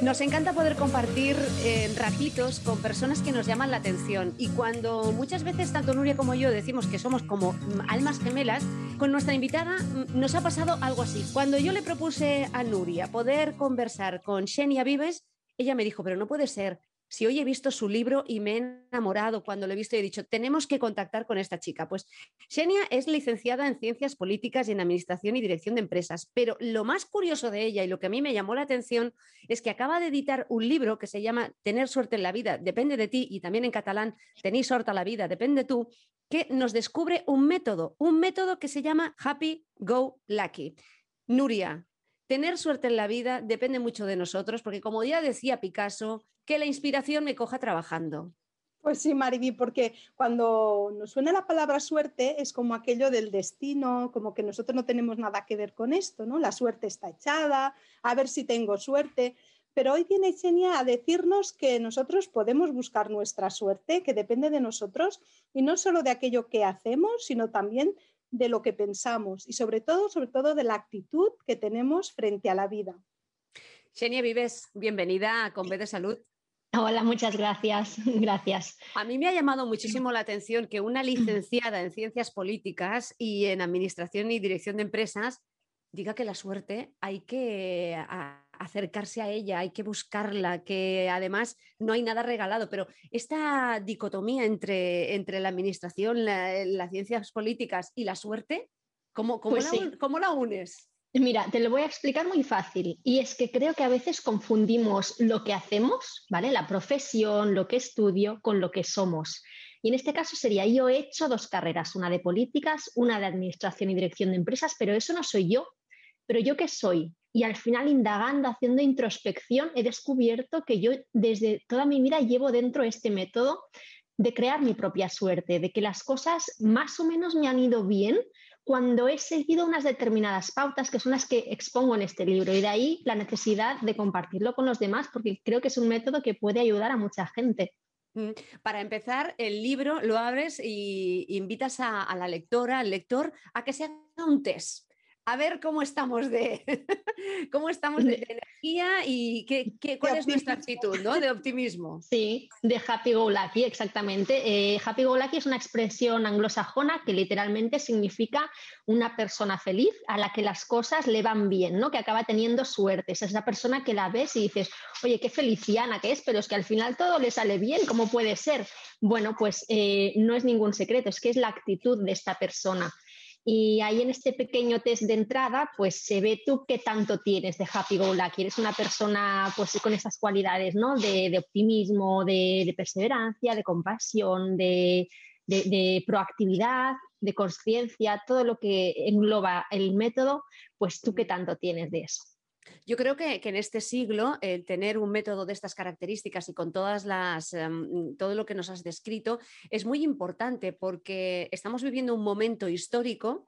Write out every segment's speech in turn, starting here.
Nos encanta poder compartir eh, ratitos con personas que nos llaman la atención y cuando muchas veces tanto Nuria como yo decimos que somos como almas gemelas, con nuestra invitada mm, nos ha pasado algo así. Cuando yo le propuse a Nuria poder conversar con Xenia Vives, ella me dijo, pero no puede ser, si hoy he visto su libro y me he enamorado cuando lo he visto y he dicho, tenemos que contactar con esta chica. Pues Xenia es licenciada en Ciencias Políticas y en Administración y Dirección de Empresas, pero lo más curioso de ella y lo que a mí me llamó la atención es que acaba de editar un libro que se llama Tener suerte en la vida, depende de ti, y también en catalán, Tenéis suerte en la vida, depende tú, que nos descubre un método, un método que se llama Happy Go Lucky. Nuria, tener suerte en la vida depende mucho de nosotros, porque como ya decía Picasso, que la inspiración me coja trabajando. Pues sí, Mariby, porque cuando nos suena la palabra suerte es como aquello del destino, como que nosotros no tenemos nada que ver con esto, ¿no? La suerte está echada, a ver si tengo suerte. Pero hoy viene Xenia a decirnos que nosotros podemos buscar nuestra suerte, que depende de nosotros, y no solo de aquello que hacemos, sino también de lo que pensamos y sobre todo, sobre todo de la actitud que tenemos frente a la vida. Xenia Vives, bienvenida a Conve de Salud. Hola, muchas gracias. Gracias. A mí me ha llamado muchísimo la atención que una licenciada en ciencias políticas y en administración y dirección de empresas diga que la suerte hay que acercarse a ella, hay que buscarla, que además no hay nada regalado, pero esta dicotomía entre, entre la administración, las ciencias políticas y la suerte, ¿cómo, cómo, pues la, ¿cómo la unes? Mira, te lo voy a explicar muy fácil. Y es que creo que a veces confundimos lo que hacemos, ¿vale? La profesión, lo que estudio, con lo que somos. Y en este caso sería, yo he hecho dos carreras, una de políticas, una de administración y dirección de empresas, pero eso no soy yo. Pero yo qué soy? Y al final, indagando, haciendo introspección, he descubierto que yo desde toda mi vida llevo dentro este método de crear mi propia suerte, de que las cosas más o menos me han ido bien cuando he seguido unas determinadas pautas que son las que expongo en este libro y de ahí la necesidad de compartirlo con los demás porque creo que es un método que puede ayudar a mucha gente. Mm, para empezar, el libro lo abres y invitas a, a la lectora, al lector, a que se haga un test a ver cómo estamos de, cómo estamos de, energía y qué, cuál es nuestra actitud ¿no? de optimismo. Sí, de happy go lucky, exactamente. Eh, happy go lucky es una expresión anglosajona que literalmente significa una persona feliz a la que las cosas le van bien, ¿no? que acaba teniendo suerte. Es esa persona que la ves y dices, oye, qué feliciana que es, pero es que al final todo le sale bien, ¿cómo puede ser? Bueno, pues eh, no es ningún secreto, es que es la actitud de esta persona. Y ahí en este pequeño test de entrada, pues se ve tú qué tanto tienes de happy go lucky. Eres una persona pues con esas cualidades, ¿no? De, optimismo, de, perseverancia, de compasión, de, de proactividad, de conciencia, todo lo que engloba el método, pues tú qué tanto tienes de eso. Yo creo que, en este siglo el tener un método de estas características y con todas las, em, todo lo que nos has descrito es muy importante porque estamos viviendo un momento histórico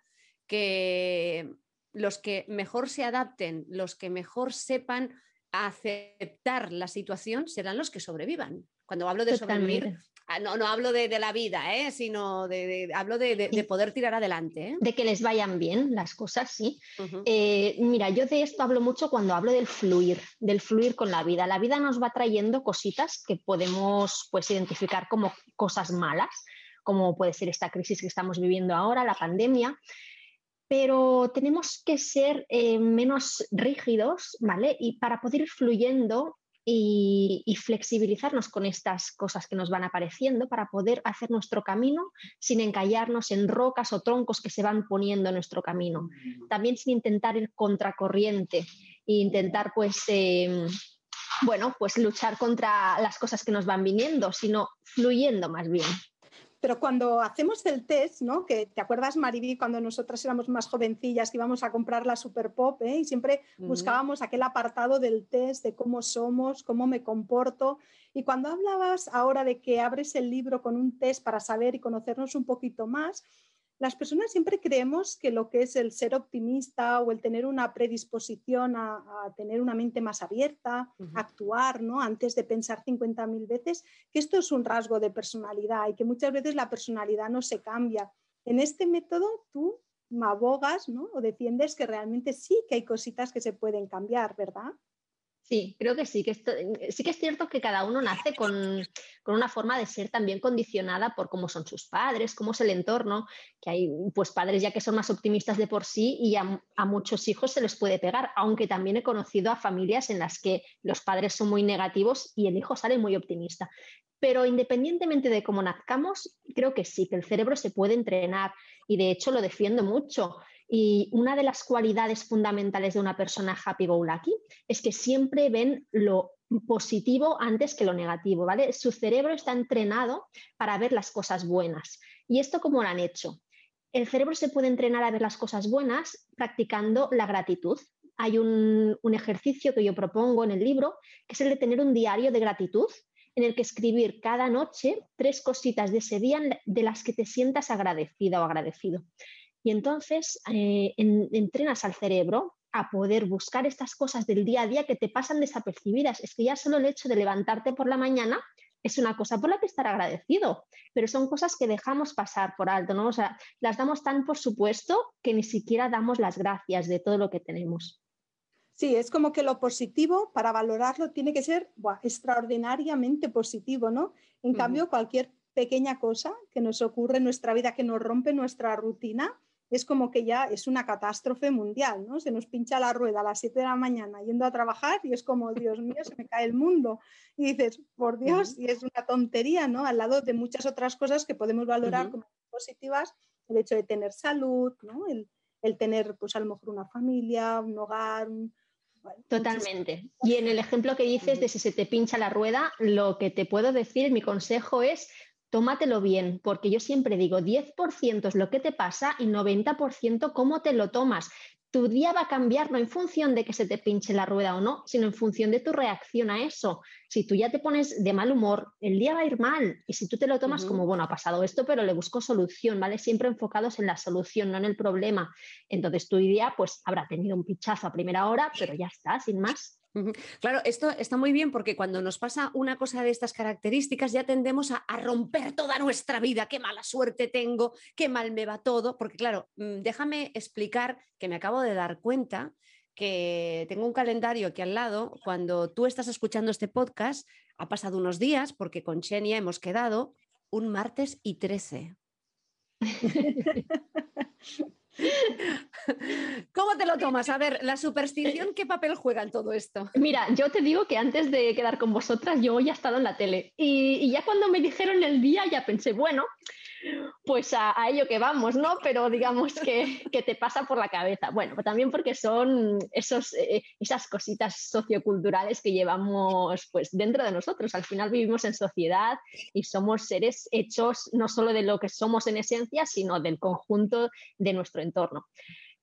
que los que mejor se adapten, los que mejor sepan aceptar la situación serán los que sobrevivan. Cuando hablo de sobrevivir, Ah, no, no hablo de, la vida, ¿eh? sino de, hablo de, poder tirar adelante. ¿eh? De que les vayan bien las cosas, sí. Eh, mira, yo de esto hablo mucho cuando hablo del fluir, del fluir con la vida. La vida nos va trayendo cositas que podemos pues, identificar como cosas malas, como puede ser esta crisis que estamos viviendo ahora, la pandemia pero tenemos que ser menos rígidos, ¿vale? Y para poder ir fluyendo y, flexibilizarnos con estas cosas que nos van apareciendo para poder hacer nuestro camino sin encallarnos en rocas o troncos que se van poniendo en nuestro camino. También sin intentar ir contracorriente e intentar pues... Em, bueno, pues luchar contra las cosas que nos van viniendo, sino fluyendo más bien. Pero cuando hacemos el test, ¿no? Que te acuerdas, Mariby, cuando nosotras éramos más jovencillas que íbamos a comprar la Super Pop, ¿eh? y siempre buscábamos aquel apartado del test de cómo somos, cómo me comporto. Y cuando hablabas ahora de que abres el libro con un test para saber y conocernos un poquito más, las personas siempre creemos que lo que es el ser optimista o el tener una predisposición a, tener una mente más abierta, actuar ¿no? antes de pensar 50.000 veces, que esto es un rasgo de personalidad y que muchas veces la personalidad no se cambia. En este método tú abogas ¿no? o defiendes que realmente sí que hay cositas que se pueden cambiar, ¿verdad? Sí, creo que sí, que sí que es cierto que cada uno nace con, una forma de ser también condicionada por cómo son sus padres, cómo es el entorno, que hay pues padres ya que son más optimistas de por sí y a, muchos hijos se les puede pegar, aunque también he conocido a familias en las que los padres son muy negativos y el hijo sale muy optimista. Pero independientemente de cómo nazcamos, creo que sí, que el cerebro se puede entrenar y de hecho lo defiendo mucho. Y una de las cualidades fundamentales de una persona happy go lucky es que siempre ven lo positivo antes que lo negativo, ¿vale? Su cerebro está entrenado para ver las cosas buenas. ¿Y esto cómo lo han hecho? El cerebro se puede entrenar a ver las cosas buenas practicando la gratitud. Hay un, un ejercicio que yo propongo en el libro, que es el de tener un diario de gratitud en el que escribir cada noche tres cositas de ese día de las que te sientas agradecida o agradecido. Y entonces eh, entrenas al cerebro a poder buscar estas cosas del día a día que te pasan desapercibidas. Es que ya solo el hecho de levantarte por la mañana es una cosa por la que estar agradecido, pero son cosas que dejamos pasar por alto, ¿no? O sea, las damos tan por supuesto que ni siquiera damos las gracias de todo lo que tenemos. Sí, es como que lo positivo, para valorarlo, tiene que ser extraordinariamente positivo, ¿no? En cambio, cualquier pequeña cosa que nos ocurre en nuestra vida, que nos rompe nuestra rutina, es como que ya es una catástrofe mundial, ¿no? Se nos pincha la rueda a las 7 de la mañana yendo a trabajar y es como, Dios mío, se me cae el mundo. Y dices, por Dios, y es una tontería, ¿no? Al lado de muchas otras cosas que podemos valorar como positivas, el hecho de tener salud, ¿no? El, tener, pues a lo mejor una familia, un hogar. Totalmente. Y en el ejemplo que dices de si se te pincha la rueda, lo que te puedo decir, mi consejo es tómatelo bien, porque yo siempre digo 10% es lo que te pasa y 90% cómo te lo tomas. Tu día va a cambiar no en función de que se te pinche la rueda o no, sino en función de tu reacción a eso. Si tú ya te pones de mal humor, el día va a ir mal. Y si tú te lo tomas como, bueno, ha pasado esto, pero le busco solución, ¿vale? Siempre enfocados en la solución, no en el problema. Entonces tu día, pues, habrá tenido un pichazo a primera hora, pero ya está, sin más. Claro, esto está muy bien porque cuando nos pasa una cosa de estas características ya tendemos a, romper toda nuestra vida, qué mala suerte tengo, qué mal me va todo, porque claro, mm, déjame explicar que me acabo de dar cuenta que tengo un calendario aquí al lado, cuando tú estás escuchando este podcast, ha pasado unos días porque con Xenia hemos quedado un martes y 13. ¿Cómo te lo tomas? A ver, la superstición, ¿qué papel juega en todo esto? Mira, yo te digo que antes de quedar con vosotras, yo ya he estado en la tele. Y, y ya cuando me dijeron el día, ya pensé, bueno, pues a, ello que vamos, ¿no? Pero digamos que, te pasa por la cabeza. Bueno, también porque son esos, eh, esas cositas socioculturales que llevamos pues dentro de nosotros. Al final vivimos en sociedad y somos seres hechos no solo de lo que somos en esencia, sino del conjunto de nuestro entorno.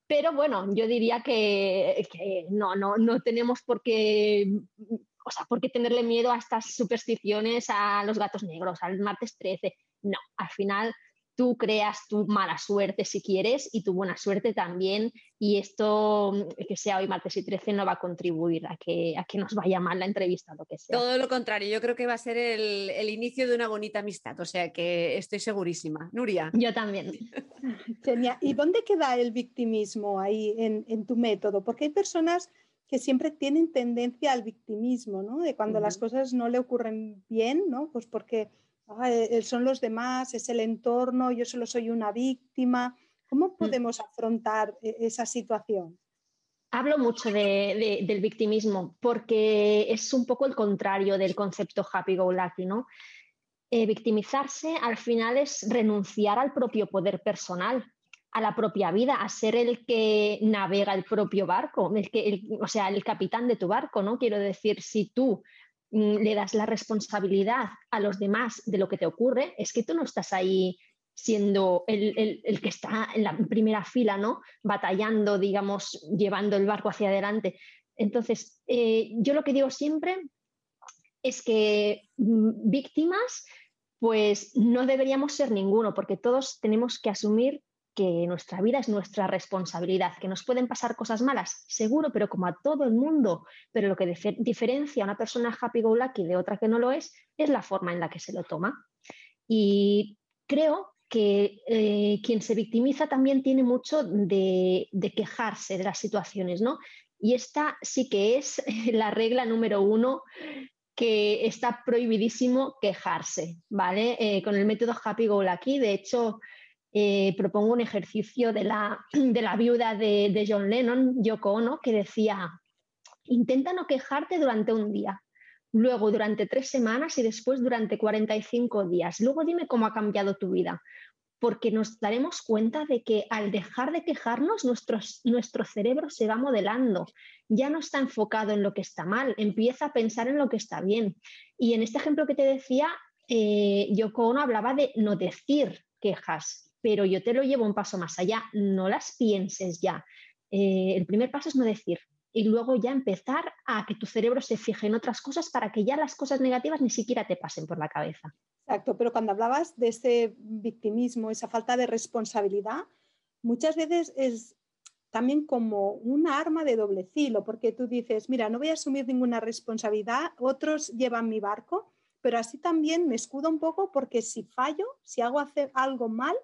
Pero bueno, yo diría que, no, no, no tenemos por qué o sea, ¿por qué tenerle miedo a estas supersticiones, a los gatos negros, al martes 13? No, al final tú creas tu mala suerte si quieres y tu buena suerte también y esto que sea hoy martes y 13 no va a contribuir a que, a que nos vaya mal la entrevista lo que sea. Todo lo contrario, yo creo que va a ser el, inicio de una bonita amistad, o sea que estoy segurísima. Nuria. Yo también. Genial. ¿Y dónde queda el victimismo ahí en, en tu método? Porque hay personas que siempre tienen tendencia al victimismo, ¿no? De cuando las cosas no le ocurren bien, ¿no? Pues porque eh, son los demás, es el entorno, yo solo soy una víctima. ¿Cómo mm. podemos afrontar eh, esa situación? Hablo mucho del victimismo porque es un poco el contrario del concepto happy go lucky, ¿no? Eh, victimizarse al final es renunciar al propio poder personal, a la propia vida, a ser el que navega el propio barco, el que, o sea, el capitán de tu barco, ¿no? Quiero decir, si tú le das la responsabilidad a los demás de lo que te ocurre, es que tú no estás ahí siendo el, que está en la primera fila, ¿no? Batallando, digamos, llevando el barco hacia adelante. Entonces, eh, yo lo que digo siempre es que mm, víctimas, pues no deberíamos ser ninguno, porque todos tenemos que asumir que nuestra vida es nuestra responsabilidad, que nos pueden pasar cosas malas, seguro, pero como a todo el mundo, pero lo que diferencia a una persona happy go lucky de otra que no lo es, es la forma en la que se lo toma. Y creo que eh, quien se victimiza también tiene mucho de, quejarse de las situaciones, ¿no? Y esta sí que es la regla número uno que está prohibidísimo quejarse, ¿vale? Eh, con el método Happy Go Lucky, de hecho, eh, propongo un ejercicio de la, de la viuda de, John Lennon, Yoko Ono, que decía, intenta no quejarte durante un día, luego durante tres semanas y después durante 45 días. Luego dime cómo ha cambiado tu vida porque nos daremos cuenta de que al dejar de quejarnos, nuestro cerebro se va modelando, ya no está enfocado en lo que está mal, empieza a pensar en lo que está bien. Y en este ejemplo que te decía, eh, Yoko Ono hablaba de no decir quejas, pero yo te lo llevo un paso más allá, no las pienses ya. Eh, el primer paso es no decir, y luego ya empezar a que tu cerebro se fije en otras cosas para que ya las cosas negativas ni siquiera te pasen por la cabeza. Exacto, pero cuando hablabas de ese victimismo, esa falta de responsabilidad, muchas veces es también como un arma de doble filo, porque tú dices, mira, no voy a asumir ninguna responsabilidad, otros llevan mi barco, pero así también me escudo un poco porque si fallo, si hago hacer algo mal,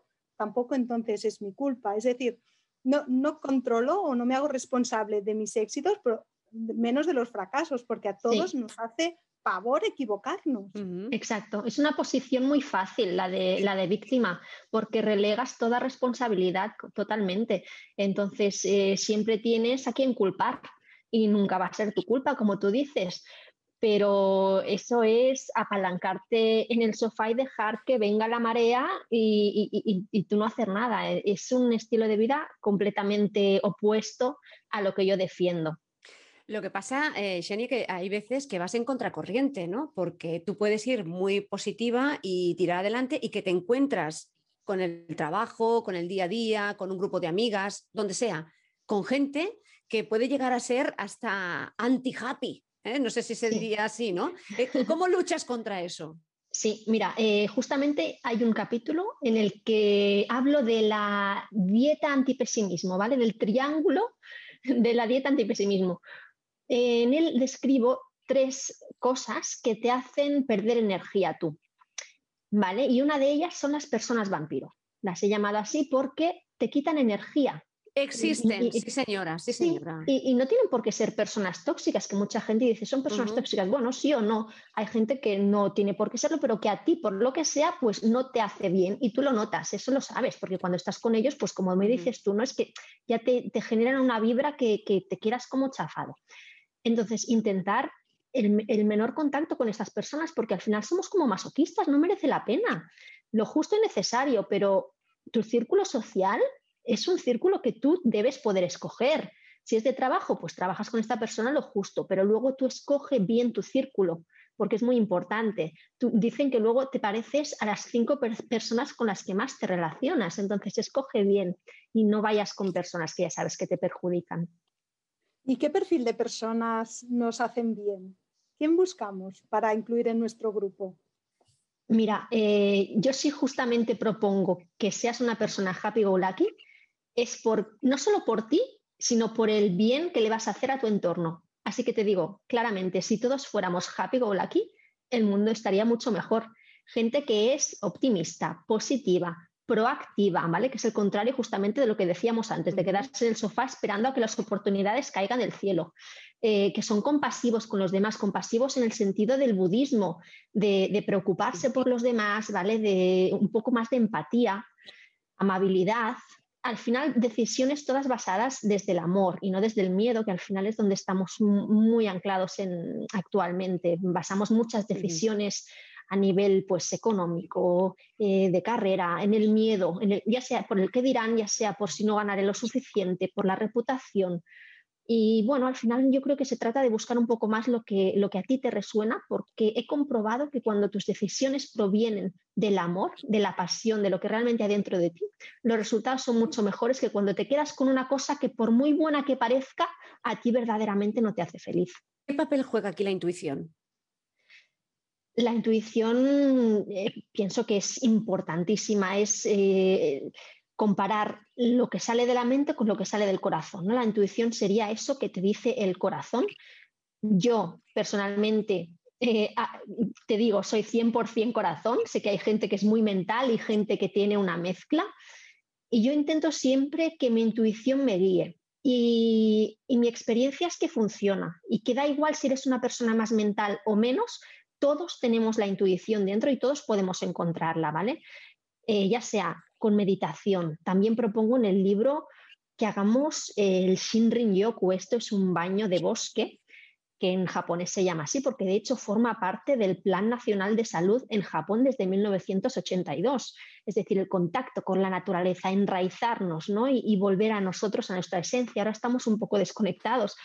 tampoco entonces es mi culpa. Es decir, no, no controlo o no me hago responsable de mis éxitos, pero menos de los fracasos, porque a todos nos hace pavor equivocarnos. Exacto, es una posición muy fácil la de, la de víctima, porque relegas toda responsabilidad totalmente. Entonces, eh, siempre tienes a quien culpar y nunca va a ser tu culpa, como tú dices. Pero eso es apalancarte en el sofá y dejar que venga la marea y, tú no hacer nada. Es un estilo de vida completamente opuesto a lo que yo defiendo. Lo que pasa, eh, Shani, que hay veces que vas en contracorriente, ¿no? Porque tú puedes ir muy positiva y tirar adelante y que te encuentras con el trabajo, con el día a día, con un grupo de amigas, donde sea, con gente que puede llegar a ser hasta anti-happy. ¿Eh? No sé si se diría así, ¿no? Eh, ¿Cómo luchas contra eso? Sí, mira, eh, justamente hay un capítulo en el que hablo de la dieta antipesimismo, ¿vale? Del triángulo de la dieta antipesimismo. En él describo tres cosas que te hacen perder energía tú. ¿Vale? Y una de ellas son las personas vampiro. Las he llamado así porque te quitan energía. Existen, sí señora, sí señora. y, no tienen por qué ser personas tóxicas, que mucha gente dice, son personas tóxicas. Bueno, sí o no. Hay gente que no tiene por qué serlo, pero que a ti, por lo que sea, pues no te hace bien y tú lo notas, eso lo sabes, porque cuando estás con ellos, pues como me dices tú, no es que ya te, generan una vibra que, que te quieras como chafado. Entonces, intentar el, menor contacto con estas personas, porque al final somos como masoquistas, no merece la pena. Lo justo y necesario, pero tu círculo social es un círculo que tú debes poder escoger. Si es de trabajo, pues trabajas con esta persona lo justo, pero luego tú escoge bien tu círculo, porque es muy importante. dicen que luego te pareces a las cinco personas con las que más te relacionas, entonces escoge bien y no vayas con personas que ya sabes que te perjudican. ¿Y qué perfil de personas nos hacen bien? ¿Quién buscamos para incluir en nuestro grupo? Mira, eh, yo sí justamente propongo que seas una persona happy go lucky, es por, no solo por ti, sino por el bien que le vas a hacer a tu entorno. Así que te digo claramente, si todos fuéramos happy go lucky, el mundo estaría mucho mejor. Gente que es optimista, positiva, proactiva, ¿vale? Que es el contrario justamente de lo que decíamos antes, de quedarse en el sofá esperando a que las oportunidades caigan del cielo, eh, que son compasivos con los demás, compasivos en el sentido del budismo, de, preocuparse por los demás, ¿vale? De un poco más de empatía, amabilidad. Al final, decisiones todas basadas desde el amor y no desde el miedo, que al final es donde estamos muy anclados en, actualmente. Basamos muchas decisiones a nivel pues, económico, eh, de carrera, en el miedo, ya sea por el que dirán, ya sea por si no ganaré lo suficiente, por la reputación, Y bueno, al final yo creo que se trata de buscar un poco más lo que, lo que a ti te resuena, porque he comprobado que cuando tus decisiones provienen del amor, de la pasión, de lo que realmente hay dentro de ti, los resultados son mucho mejores que cuando te quedas con una cosa que por muy buena que parezca, a ti verdaderamente no te hace feliz. ¿Qué papel juega aquí la intuición? La intuición eh, pienso que es importantísima, es eh, comparar lo que sale de la mente con lo que sale del corazón. ¿no? La intuición sería eso que te dice el corazón. Yo personalmente eh, te digo, soy 100% corazón, sé que hay gente que es muy mental y gente que tiene una mezcla, y yo intento siempre que mi intuición me guíe. Y, y mi experiencia es que funciona y que da igual si eres una persona más mental o menos, todos tenemos la intuición dentro y todos podemos encontrarla, ¿vale? Eh, ya sea con meditación. También propongo en el libro que hagamos el Shinrin Yoku. Esto es un baño de bosque que en japonés se llama así, porque de hecho forma parte del Plan Nacional de Salud en Japón desde 1982. Es decir, el contacto con la naturaleza, enraizarnos ¿no? y, volver a nosotros, a nuestra esencia. Ahora estamos un poco desconectados,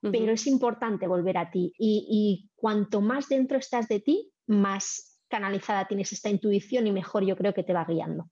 pero es importante volver a ti. Y, cuanto más dentro estás de ti, más canalizada tienes esta intuición y mejor yo creo que te va guiando.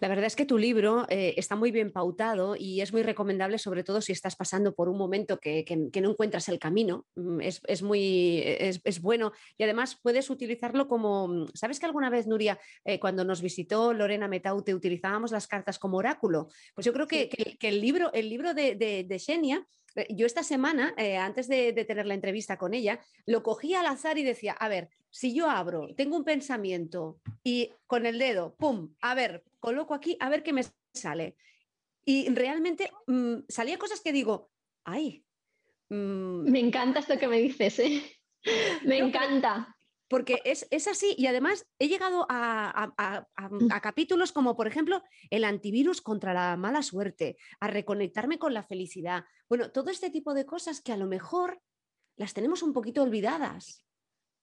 La verdad es que tu libro eh, está muy bien pautado y es muy recomendable, sobre todo si estás pasando por un momento que, no encuentras el camino. Mm, es, muy es, bueno y además puedes utilizarlo como. Mm, ¿Sabes que alguna vez, Nuria, eh, cuando nos visitó Lorena Metaute, utilizábamos las cartas como oráculo? Pues yo creo que, el libro, el libro de, de, de Xenia eh, yo esta semana, eh, antes de, tener la entrevista con ella, lo cogía al azar y decía, a ver, si yo abro, tengo un pensamiento y con el dedo, ¡pum! A ver, coloco aquí, a ver qué me sale. Y realmente mm, salía cosas que digo, ¡ay! Mm". Me encanta esto que me dices, ¿eh? Me encanta porque es, así y además he llegado a, mm. a, capítulos como, por ejemplo, el antivirus contra la mala suerte, a reconectarme con la felicidad. Bueno, todo este tipo de cosas que a lo mejor las tenemos un poquito olvidadas.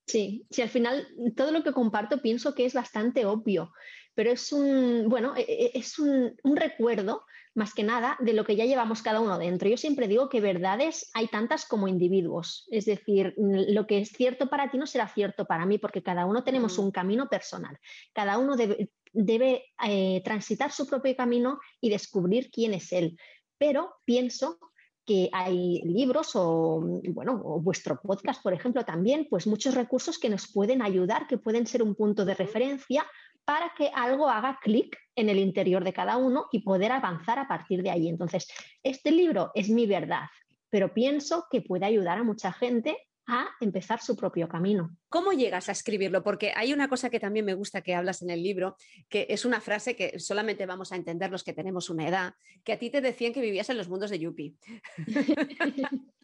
Sí, sí, al final todo lo que comparto pienso que es bastante obvio, pero es un, bueno, e, e, es un, un recuerdo más que nada de lo que ya llevamos cada uno dentro. Yo siempre digo que verdades hay tantas como individuos, es decir, lo que es cierto para ti no será cierto para mí, porque cada uno tenemos mm. un camino personal, cada uno debe, eh, transitar su propio camino y descubrir quién es él. Pero pienso que hay libros o, bueno, o vuestro podcast, por ejemplo, también, pues muchos recursos que nos pueden ayudar, que pueden ser un punto de referencia para que algo haga clic en el interior de cada uno y poder avanzar a partir de ahí. Entonces, este libro es mi verdad, pero pienso que puede ayudar a mucha gente a empezar su propio camino. ¿Cómo llegas a escribirlo? Porque hay una cosa que también me gusta que hablas en el libro, que es una frase que solamente vamos a entender los que tenemos una edad, que a ti te decían que vivías en los mundos de Yuppie.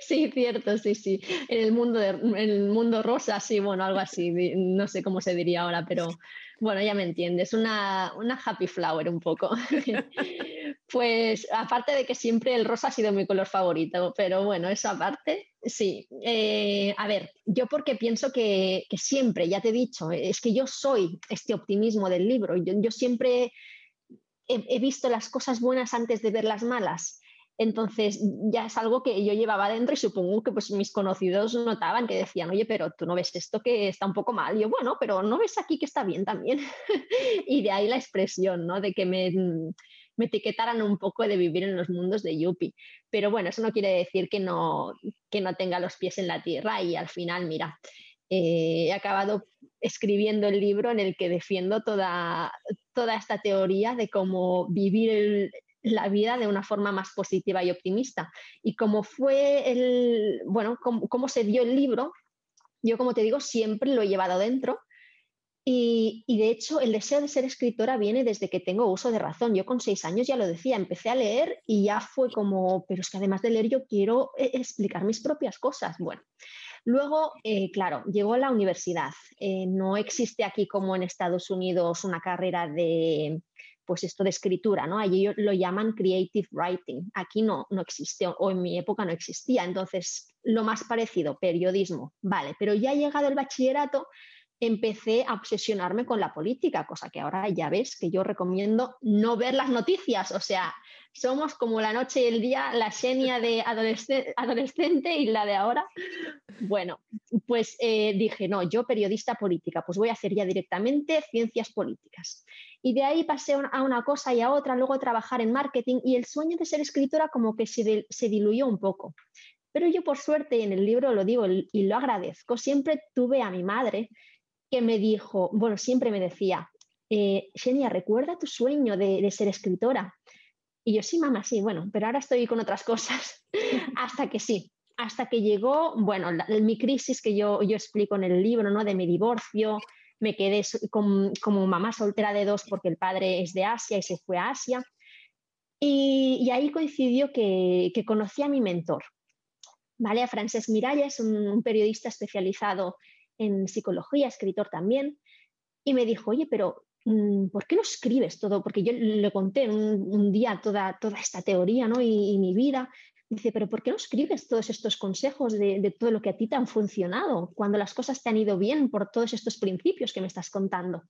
Sí, cierto, sí, sí. En el mundo, en el mundo rosa, sí, bueno, algo así, no sé cómo se diría ahora, pero bueno, ya me entiendes, una, una happy flower un poco. pues aparte de que siempre el rosa ha sido mi color favorito, pero bueno, eso aparte, sí. Eh, a ver, yo porque pienso que, siempre, ya te he dicho, es que yo soy este optimismo del libro, yo, yo siempre he visto las cosas buenas antes de ver las malas. Entonces ya es algo que yo llevaba dentro y supongo que pues mis conocidos notaban que decían, oye, pero tú no ves esto que está un poco mal. Y yo, bueno, pero no ves aquí que está bien también. y de ahí la expresión, ¿no? De que me, me, etiquetaran un poco de vivir en los mundos de Yuppie. Pero bueno, eso no quiere decir que no, que no tenga los pies en la tierra y al final, mira, eh, he acabado escribiendo el libro en el que defiendo toda, toda esta teoría de cómo vivir la vida de una forma más positiva y optimista. Y como fue el, bueno, cómo, se dio el libro, yo como te digo, siempre lo he llevado dentro. Y, de hecho, el deseo de ser escritora viene desde que tengo uso de razón. Yo con seis años ya lo decía, empecé a leer y ya fue como, pero es que además de leer yo quiero eh, explicar mis propias cosas. Bueno, luego, eh, claro, llegó a la universidad. Eh, no existe aquí como en Estados Unidos una carrera de pues esto de escritura, ¿no? Allí lo llaman creative writing. Aquí no, no existe, o en mi época no existía. Entonces, lo más parecido, periodismo, vale. Pero ya llegado el bachillerato, empecé a obsesionarme con la política, cosa que ahora ya ves que yo recomiendo no ver las noticias, o sea, somos como la noche y el día, la Xenia de adolescente y la de ahora. Bueno, pues eh, dije, no, yo periodista política, pues voy a hacer ya directamente ciencias políticas. Y de ahí pasé a una cosa y a otra, luego trabajar en marketing y el sueño de ser escritora como que se, se diluyó un poco. Pero yo por suerte, en el libro lo digo y lo agradezco, siempre tuve a mi madre que me dijo, bueno, siempre me decía, eh, Xenia, recuerda tu sueño de, ser escritora. Y yo, sí, mamá, sí, bueno, pero ahora estoy con otras cosas. hasta que sí, hasta que llegó, bueno, mi crisis que yo, yo explico en el libro, ¿no? De mi divorcio, me quedé como mamá soltera de dos porque el padre es de Asia y se fue a Asia. Y, ahí coincidió que, que conocí a mi mentor, ¿vale? A Francesc Miralles, un, periodista especializado en psicología, escritor también, y me dijo, oye, pero mm, ¿por qué no escribes todo? Porque yo le conté un, día toda, toda esta teoría ¿no? y, mi vida. Dice, pero ¿por qué no escribes todos estos consejos de, de, todo lo que a ti te han funcionado cuando las cosas te han ido bien por todos estos principios que me estás contando?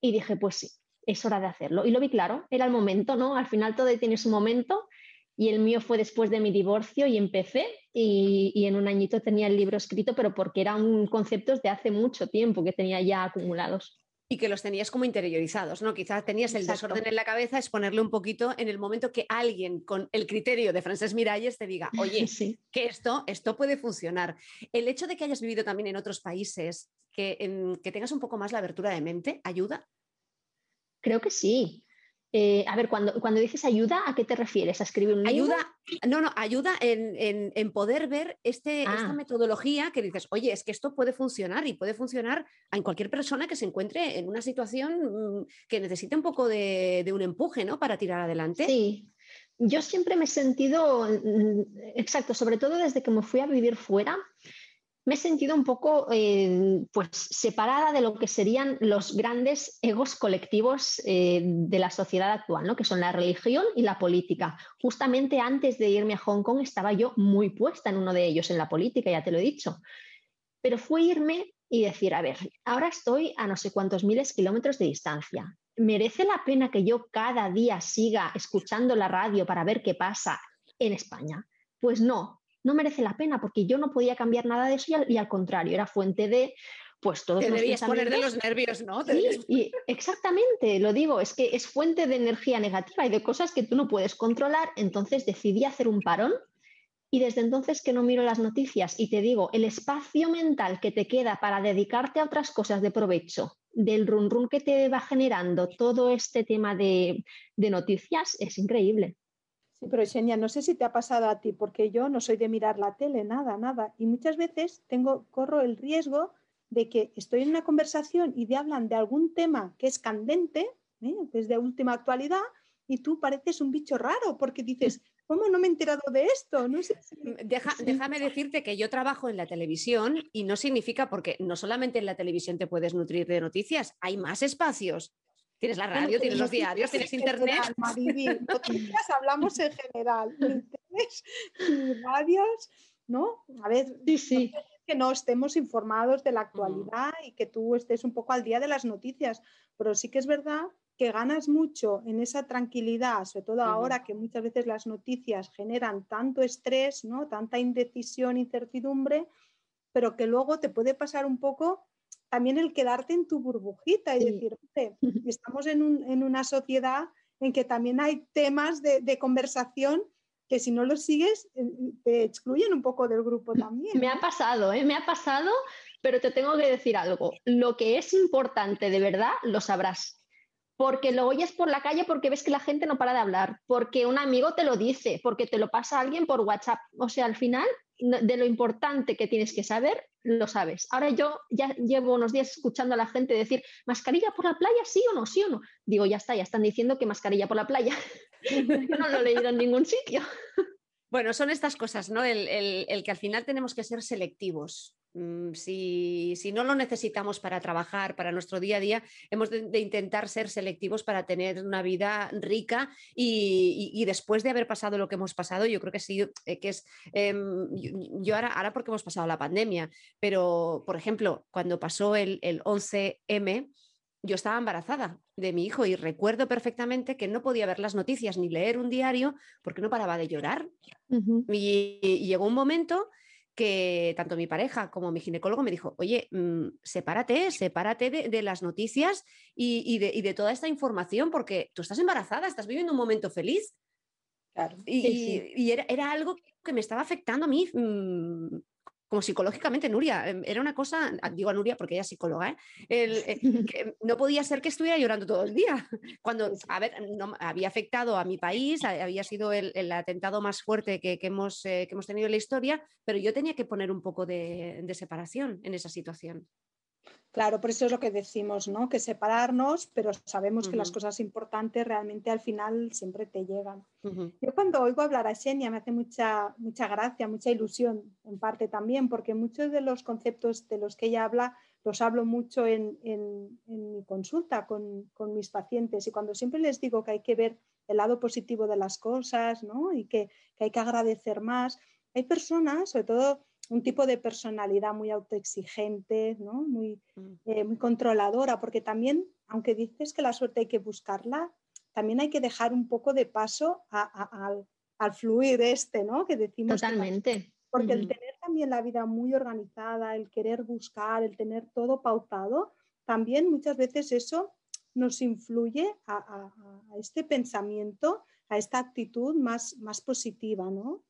Y dije, pues sí, es hora de hacerlo. Y lo vi claro, era el momento, ¿no? Al final todo tiene su momento y el mío fue después de mi divorcio y empecé y, en un añito tenía el libro escrito, pero porque eran conceptos de hace mucho tiempo que tenía ya acumulados. Y que los tenías como interiorizados, ¿no? Quizás tenías el desorden en la cabeza, es ponerle un poquito en el momento que alguien con el criterio de Frances Miralles te diga, oye, sí. que esto, esto puede funcionar. El hecho de que hayas vivido también en otros países, que, que tengas un poco más la abertura de mente, ¿ayuda? Creo que sí. Eh, a ver, cuando, cuando dices ayuda, ¿a qué te refieres? ¿A escribir un libro? Ayuda, no, no, ayuda en, poder ver este, esta ah. metodología que dices, oye, es que esto puede funcionar y puede funcionar en cualquier persona que se encuentre en una situación mm, que necesite un poco de, de un empuje, ¿no? Para tirar adelante. Sí. Yo siempre me he sentido, mm, exacto, sobre todo desde que me fui a vivir fuera, me he sentido un poco eh, pues, separada de lo que serían los grandes egos colectivos eh, de la sociedad actual, ¿no? que son la religión y la política. Justamente antes de irme a Hong Kong estaba yo muy puesta en uno de ellos, en la política, ya te lo he dicho. Pero fue irme y decir, a ver, ahora estoy a no sé cuántos miles kilómetros de distancia. ¿Merece la pena que yo cada día siga escuchando la radio para ver qué pasa en España? Pues no, no merece la pena porque yo no podía cambiar nada de eso y al, contrario, era fuente de pues todos Te debías poner de los nervios, ¿no? Sí, y exactamente, lo digo, es que es fuente de energía negativa y de cosas que tú no puedes controlar, entonces decidí hacer un parón y desde entonces que no miro las noticias y te digo, el espacio mental que te queda para dedicarte a otras cosas de provecho, del run run que te va generando todo este tema de, de noticias, es increíble. Sí, pero Xenia, no sé si te ha pasado a ti, porque yo no soy de mirar la tele, nada, nada. Y muchas veces tengo, corro el riesgo de que estoy en una conversación y te hablan de algún tema que es candente, ¿eh? que es de última actualidad, y tú pareces un bicho raro porque dices, ¿cómo no me he enterado de esto? No sé mm, Déjame decirte que yo trabajo en la televisión y no significa porque no solamente en la televisión te puedes nutrir de noticias, hay más espacios. Tienes la radio, tienes los diarios, tienes internet. noticias hablamos en general. Tienes radios, ¿no? A ver, sí, sí. que no estemos informados de la mm. actualidad y que tú estés un poco al día de las noticias, pero sí que es verdad que ganas mucho en esa tranquilidad, sobre todo ahora que muchas veces las noticias generan tanto estrés, ¿no? tanta indecisión, incertidumbre, pero que luego te puede pasar un poco también el quedarte en tu burbujita y decir, estamos en, una sociedad en que también hay temas de, conversación que si no los sigues eh, te excluyen un poco del grupo también. Me ha pasado, ¿eh? me ha pasado, pero te tengo que decir algo. Lo que es importante de verdad lo sabrás. Porque lo oyes por la calle porque ves que la gente no para de hablar, porque un amigo te lo dice, porque te lo pasa alguien por WhatsApp. O sea, al final de lo importante que tienes que saber, lo sabes. Ahora yo ya llevo unos días escuchando a la gente decir, ¿mascarilla por la playa? ¿Sí o no? ¿Sí o no? Digo, ya está, ya están diciendo que mascarilla por la playa. no lo he leído en ningún sitio. Bueno, son estas cosas, ¿no? El, el, que al final tenemos que ser selectivos. Mm, si, si, no lo necesitamos para trabajar, para nuestro día a día, hemos de, intentar ser selectivos para tener una vida rica y, y, después de haber pasado lo que hemos pasado, yo creo que sí, eh, que es, em, yo ahora, ahora porque hemos pasado la pandemia, pero por ejemplo, cuando pasó el, el 11M, yo estaba embarazada de mi hijo y recuerdo perfectamente que no podía ver las noticias ni leer un diario porque no paraba de llorar. y, llegó un momento que tanto mi pareja como mi ginecólogo me dijo, oye, mm, sepárate, sepárate de, las noticias y, de, toda esta información porque tú estás embarazada, estás viviendo un momento feliz. Y, era, algo que me estaba afectando a mí mm, como psicológicamente, Nuria. Em, era una cosa, ah, digo a Nuria porque ella es psicóloga, ¿eh? eh no podía ser que estuviera llorando todo el día. Cuando, a ver, no, había afectado a mi país, había sido el, atentado más fuerte que, hemos, eh, que, hemos, tenido en la historia, pero yo tenía que poner un poco de separación en esa situación. Claro, por eso es lo que decimos, ¿no? Que separarnos, pero sabemos que las cosas importantes realmente al final siempre te llegan. Yo cuando oigo hablar a Xenia me hace mucha, mucha gracia, mucha ilusión, en parte también, porque muchos de los conceptos de los que ella habla los hablo mucho en, mi consulta con, mis pacientes y cuando siempre les digo que hay que ver el lado positivo de las cosas, ¿no? Y que, que hay que agradecer más. Hay personas, sobre todo un tipo de personalidad muy autoexigente, ¿no? muy, mm. eh, muy controladora, porque también, aunque dices que la suerte hay que buscarla, también hay que dejar un poco de paso al fluir este, ¿no? Que decimos. Totalmente. porque el tener también la vida muy organizada, el querer buscar, el tener todo pautado, también muchas veces eso nos influye a, a este pensamiento, a esta actitud más, más positiva, ¿no?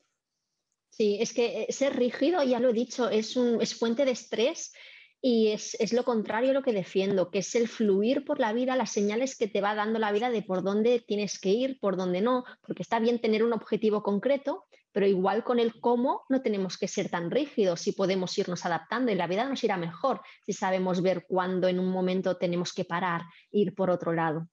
Sí, es que eh, ser rígido, ya lo he dicho, es, un, es fuente de estrés y es, lo contrario a lo que defiendo, que es el fluir por la vida, las señales que te va dando la vida de por dónde tienes que ir, por dónde no, porque está bien tener un objetivo concreto, pero igual con el cómo no tenemos que ser tan rígidos y podemos irnos adaptando y la vida nos irá mejor si sabemos ver cuándo en un momento tenemos que parar, ir por otro lado.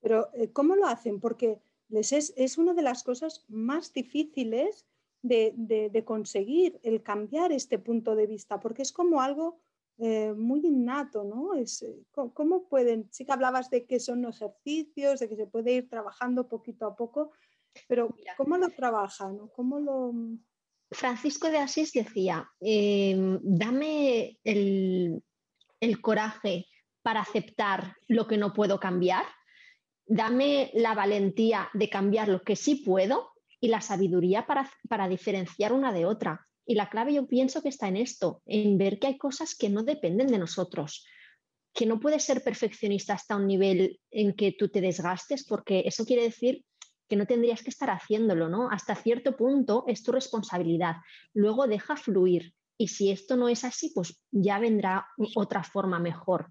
Pero eh, ¿cómo lo hacen? Porque les es, es una de las cosas más difíciles de, conseguir el cambiar este punto de vista, porque es como algo eh, muy innato, ¿no? Es, eh, ¿Cómo pueden? Sí que hablabas de que son ejercicios, de que se puede ir trabajando poquito a poco, pero ¿cómo lo trabajan? ¿Cómo lo... Francisco de Asís decía, em, dame el, el coraje para aceptar lo que no puedo cambiar, dame la valentía de cambiar lo que sí puedo y la sabiduría para, diferenciar una de otra. Y la clave yo pienso que está en esto, en ver que hay cosas que no dependen de nosotros, que no puedes ser perfeccionista hasta un nivel en que tú te desgastes, porque eso quiere decir que no tendrías que estar haciéndolo, ¿no? Hasta cierto punto es tu responsabilidad. Luego deja fluir. Y si esto no es así, pues ya vendrá otra forma mejor.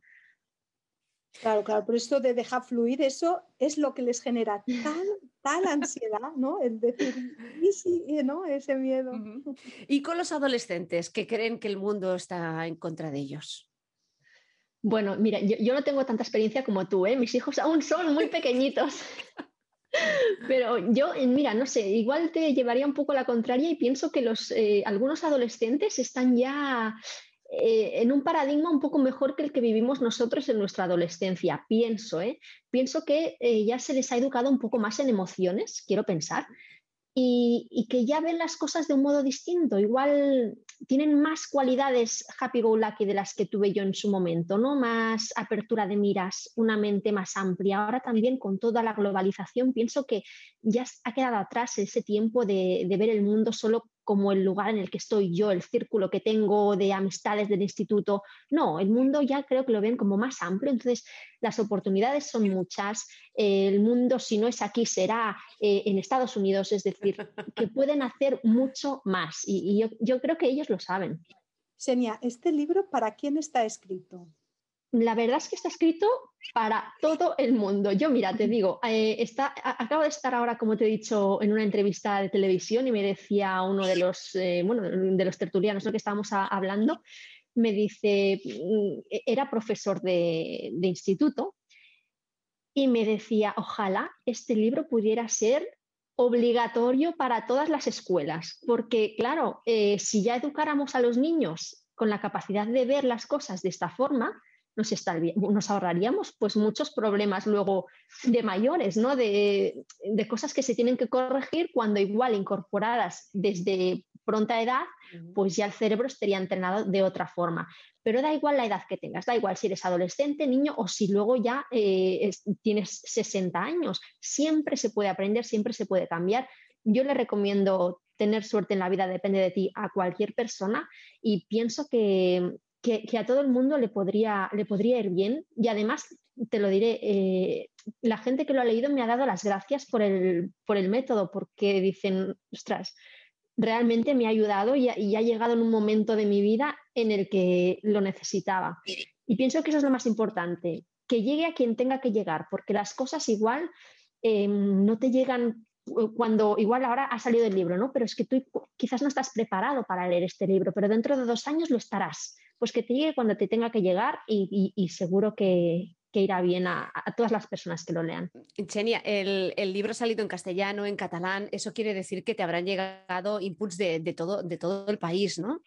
Claro, claro, pero esto de dejar fluir, eso es lo que les genera tal, tal ansiedad, ¿no? El decir, y sí, ¿no? Ese miedo. ¿Y con los adolescentes que creen que el mundo está en contra de ellos? Bueno, mira, yo, no tengo tanta experiencia como tú, ¿eh? Mis hijos aún son muy pequeñitos. Pero yo, mira, no sé, igual te llevaría un poco la contraria y pienso que los, eh, algunos adolescentes están ya eh, en un paradigma un poco mejor que el que vivimos nosotros en nuestra adolescencia, pienso, ¿eh? Pienso que eh, ya se les ha educado un poco más en emociones, quiero pensar, y, que ya ven las cosas de un modo distinto. Igual tienen más cualidades happy go lucky de las que tuve yo en su momento, ¿no? Más apertura de miras, una mente más amplia. Ahora también con toda la globalización pienso que ya ha quedado atrás ese tiempo de, de ver el mundo solo como el lugar en el que estoy yo, el círculo que tengo de amistades del instituto. No, el mundo ya creo que lo ven como más amplio, entonces las oportunidades son muchas, el mundo si no es aquí será eh, en Estados Unidos, es decir, que pueden hacer mucho más y, yo, yo creo que ellos lo saben. Senia, ¿este libro para quién está escrito? La verdad es que está escrito para todo el mundo. Yo, mira, te digo, eh, está, acabo de estar ahora, como te he dicho, en una entrevista de televisión y me decía uno de los, eh, bueno, de los tertulianos que estábamos hablando, me dice, mm, era profesor de, instituto y me decía, ojalá este libro pudiera ser obligatorio para todas las escuelas, porque claro, eh, si ya educáramos a los niños con la capacidad de ver las cosas de esta forma, nos, nos ahorraríamos pues muchos problemas luego de mayores, ¿no? De, de, cosas que se tienen que corregir cuando igual incorporadas desde pronta edad, pues ya el cerebro estaría entrenado de otra forma. Pero da igual la edad que tengas, da igual si eres adolescente, niño o si luego ya eh, tienes 60 años. Siempre se puede aprender, siempre se puede cambiar. Yo le recomiendo tener suerte en la vida, depende de ti, a cualquier persona y pienso que, que, a todo el mundo le podría, le podría ir bien. Y además, te lo diré, eh, la gente que lo ha leído me ha dado las gracias por el, por el método, porque dicen, ostras, realmente me ha ayudado y ha, llegado en un momento de mi vida en el que lo necesitaba. Y pienso que eso es lo más importante, que llegue a quien tenga que llegar, porque las cosas igual eh, no te llegan cuando igual ahora ha salido el libro, ¿no? Pero es que tú quizás no estás preparado para leer este libro, pero dentro de dos años lo estarás. Pues que te llegue cuando te tenga que llegar y, seguro que, irá bien a, todas las personas que lo lean. Chenia, el, libro ha salido en castellano, en catalán, eso quiere decir que te habrán llegado inputs de, todo, de todo el país, ¿no?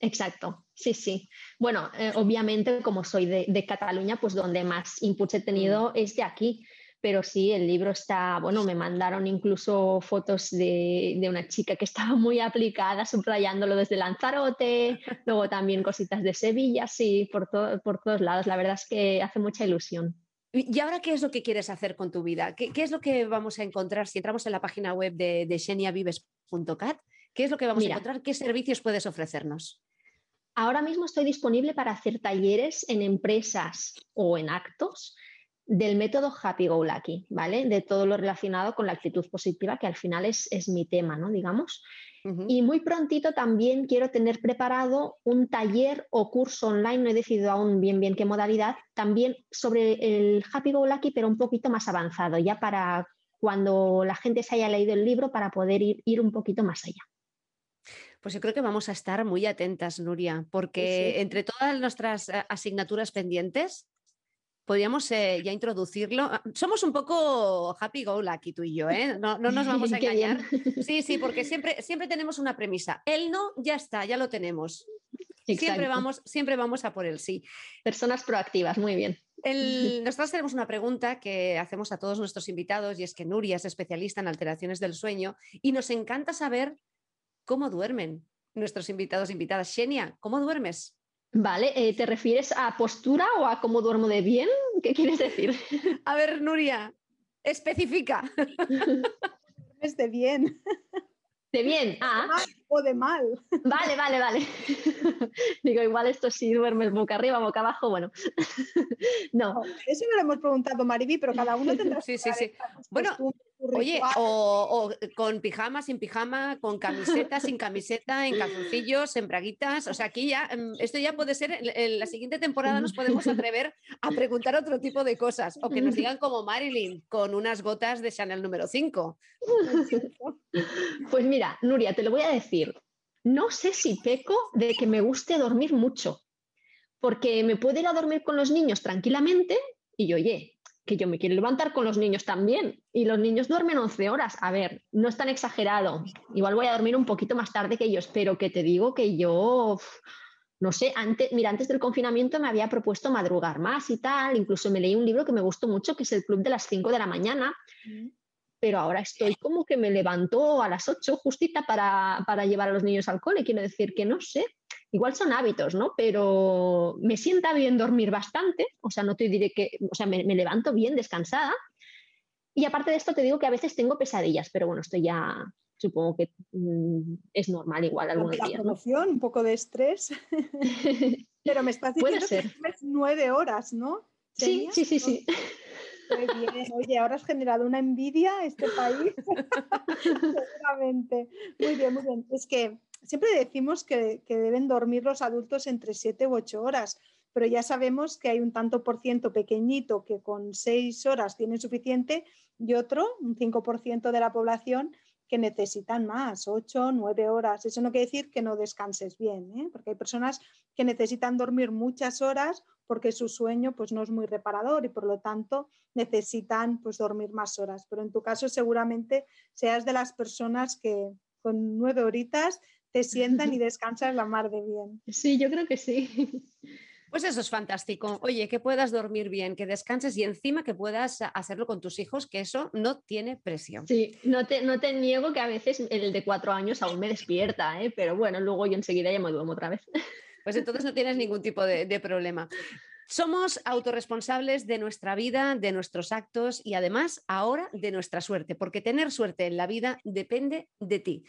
Exacto, sí, sí. Bueno, eh, obviamente como soy de, de, Cataluña, pues donde más inputs he tenido mm. es de aquí pero sí, el libro está, bueno, me mandaron incluso fotos de, una chica que estaba muy aplicada, subrayándolo desde Lanzarote, luego también cositas de Sevilla, sí, por, por todos lados. La verdad es que hace mucha ilusión. ¿Y ahora qué es lo que quieres hacer con tu vida? ¿Qué, es lo que vamos a encontrar si entramos en la página web de, de? ¿Qué es lo que vamos a encontrar? ¿Qué servicios puedes ofrecernos? Ahora mismo estoy disponible para hacer talleres en empresas o en actos del método Happy Go Lucky, ¿vale? De todo lo relacionado con la actitud positiva, que al final es, es mi tema, ¿no? Digamos. Y muy prontito también quiero tener preparado un taller o curso online, no he decidido aún bien bien qué modalidad, también sobre el Happy Go Lucky, pero un poquito más avanzado, ya para cuando la gente se haya leído el libro, para poder ir, ir un poquito más allá. Pues yo creo que vamos a estar muy atentas, Nuria, porque entre todas nuestras eh, asignaturas pendientes, podríamos eh, ya introducirlo. Ah, somos un poco happy go lucky tú y yo, ¿eh? No, nos vamos a engañar. Sí, sí, porque siempre, siempre tenemos una premisa. El no, ya está, ya lo tenemos. Siempre vamos, siempre vamos a por el sí. Personas proactivas, muy bien. nosotros tenemos una pregunta que hacemos a todos nuestros invitados y es que Nuria es especialista en alteraciones del sueño y nos encanta saber cómo duermen nuestros invitados invitadas. Xenia, ¿cómo duermes? Vale, eh, ¿te refieres a postura o a cómo duermo de bien? ¿Qué quieres decir? A ver, Nuria, especifica. Es de bien. De bien, ah. O de mal. Vale, vale, vale. Digo, igual esto sí duermes boca arriba, boca abajo, bueno. No. Eso no lo hemos preguntado, Mariby, pero cada uno tendrá Sí, sí, sí. Bueno, Oye, o, con pijama, sin pijama, con camiseta, sin camiseta, en calzoncillos, en braguitas. O sea, aquí ya, em, esto ya puede ser, en la siguiente temporada nos podemos atrever a preguntar otro tipo de cosas. O que nos digan como Marilyn, con unas gotas de Chanel número 5. Pues mira, Nuria, te lo voy a decir. No sé si peco de que me guste dormir mucho. Porque me puedo ir a dormir con los niños tranquilamente y oye, que yo me quiero levantar con los niños también. Y los niños duermen 11 horas. A ver, no es tan exagerado. Igual voy a dormir un poquito más tarde que ellos, pero que te digo que yo, no sé, antes, mira, antes del confinamiento me había propuesto madrugar más y tal. Incluso me leí un libro que me gustó mucho, que es El Club de las 5 de la mañana. Pero ahora estoy como que me levanto a las 8 justita para, para llevar a los niños al cole. Quiero decir que no sé, igual son hábitos, ¿no? Pero me sienta bien dormir bastante, o sea, no te diré que, o sea, me, levanto bien, descansada. Y aparte de esto te digo que a veces tengo pesadillas, pero bueno, esto ya supongo que mm, es normal igual algunos días. Promoción, un poco de estrés. pero me estás diciendo que duermes nueve horas, ¿no? Sí, sí, sí, sí. Muy bien. Oye, ahora has generado una envidia este país. Seguramente. Muy bien, muy bien. Es que siempre decimos que, deben dormir los adultos entre 7 u 8 horas, pero ya sabemos que hay un tanto por ciento pequeñito que con 6 horas tiene suficiente y otro, un 5% de la población, que necesitan más, 8, 9 horas. Eso no quiere decir que no descanses bien, ¿eh? porque hay personas que necesitan dormir muchas horas porque su sueño pues, no es muy reparador y por lo tanto necesitan pues, dormir más horas. Pero en tu caso seguramente seas de las personas que con nueve horitas te sientan y descansas la mar de bien. Sí, yo creo que sí. Pues eso es fantástico. Oye, que puedas dormir bien, que descanses y encima que puedas hacerlo con tus hijos, que eso no tiene presión. Sí, no te, no te niego que a veces el de cuatro años aún me despierta, ¿eh? pero bueno, luego yo enseguida ya me duermo otra vez. Pues entonces no tienes ningún tipo de, de problema. Somos autorresponsables de nuestra vida, de nuestros actos y además ahora de nuestra suerte, porque tener suerte en la vida depende de ti.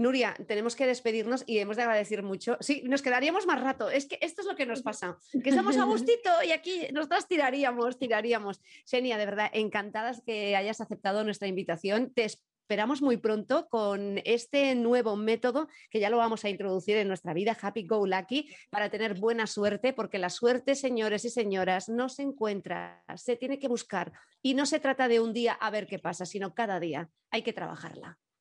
Nuria, tenemos que despedirnos y hemos de agradecer mucho. Sí, nos quedaríamos más rato. Es que esto es lo que nos pasa, que estamos a gustito y aquí nosotras tiraríamos, tiraríamos. Xenia, de verdad, encantadas que hayas aceptado nuestra invitación. Te esperamos muy pronto con este nuevo método que ya lo vamos a introducir en nuestra vida, Happy Go Lucky, para tener buena suerte, porque la suerte, señores y señoras, no se encuentra, se tiene que buscar. Y no se trata de un día a ver qué pasa, sino cada día hay que trabajarla.